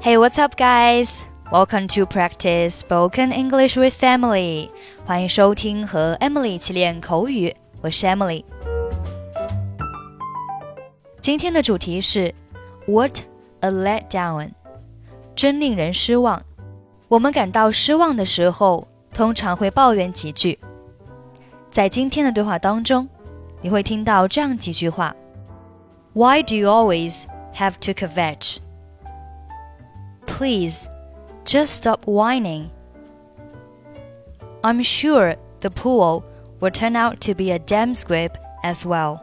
Hey, what's up, guys? Welcome to practice spoken English with Emily. 欢迎收听和 Emily 一起练口语，我是 Emily。今天的主题是 What a letdown，真令人失望。我们感到失望的时候，通常会抱怨几句。在今天的对话当中，你会听到这样几句话：Why do you always have to kvetch? Please, just stop whining. I'm sure the pool will turn out to be a damp squib as well.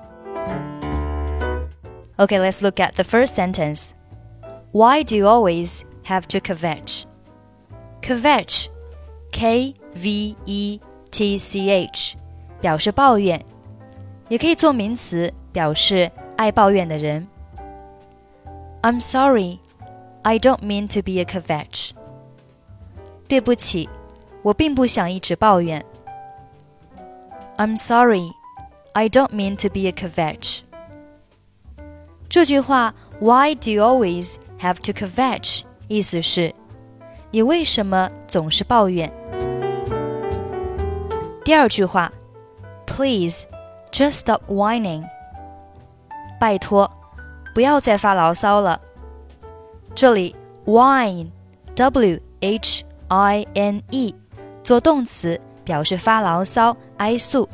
Okay, let's look at the first sentence. Why do you always have to kvetch? Kvetch, K V E T C H，表示抱怨，也可以做名词，表示爱抱怨的人。I'm sorry, I don't mean to be a kvetch. 对不起，我并不想一直抱怨。I'm sorry, I don't mean to be a kvetch. 这句话 Why do you always have to kvetch？意思是，你为什么总是抱怨？第二句话，Please just stop whining。拜托，不要再发牢骚了。 这里 whine，w h i n e，做动词表示发牢骚、哀诉。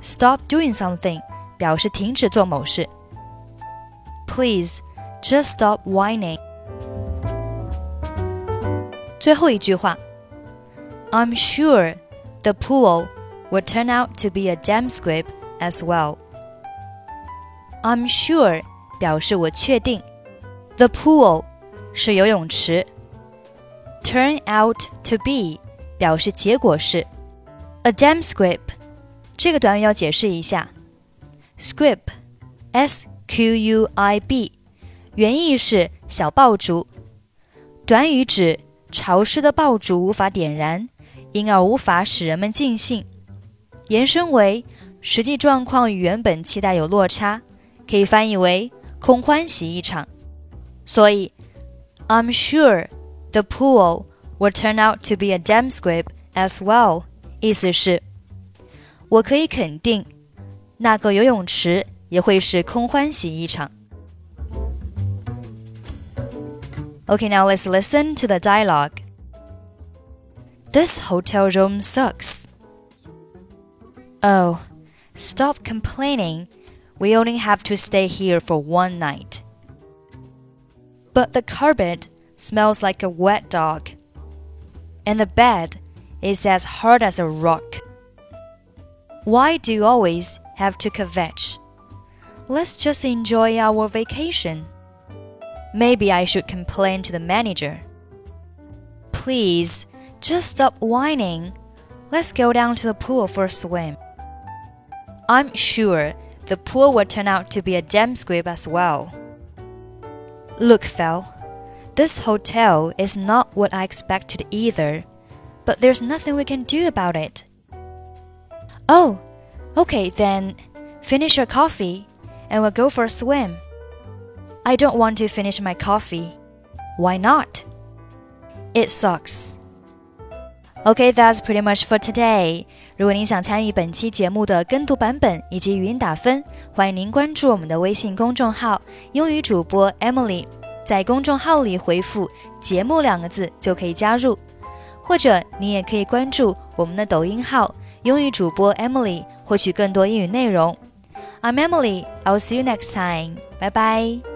Stop doing something 表示停止做某事。Please just stop whining。最后一句话，I'm sure the pool will turn out to be a damp squib as well。I'm sure 表示我确定。The pool 是游泳池，turn out to be 表示结果是。A damn squib 这个短语要解释一下，squib，s q u i b，原意是小爆竹，短语指潮湿的爆竹无法点燃，因而无法使人们尽兴。延伸为实际状况与原本期待有落差，可以翻译为空欢喜一场。所以，I'm sure the pool will turn out to be a damp squib as well。意思是，我可以肯定，那个游泳池也会是空欢喜一场。Okay, now let's listen to the dialogue. This hotel room sucks. Oh, stop complaining. We only have to stay here for one night. But the carpet smells like a wet dog. And the bed is as hard as a rock. Why do you always have to kvetch? Let's just enjoy our vacation. Maybe I should complain to the manager. Please, just stop whining. Let's go down to the pool for a swim. I'm sure the pool will turn out to be a damp squib as well. Look, Phil, this hotel is not what I expected either, but there's nothing we can do about it. Oh, okay then, finish your coffee and we'll go for a swim. I don't want to finish my coffee. Why not? It sucks. Okay, that's pretty much for today. 如果您想参与本期节目的跟读版本以及语音打分，欢迎您关注我们的微信公众号“英语主播 Emily”。在公众号里回复“节目”两个字就可以加入，或者你也可以关注我们的抖音号“英语主播 Emily”，获取更多英语内容。I'm Emily. I'll see you next time. Bye bye.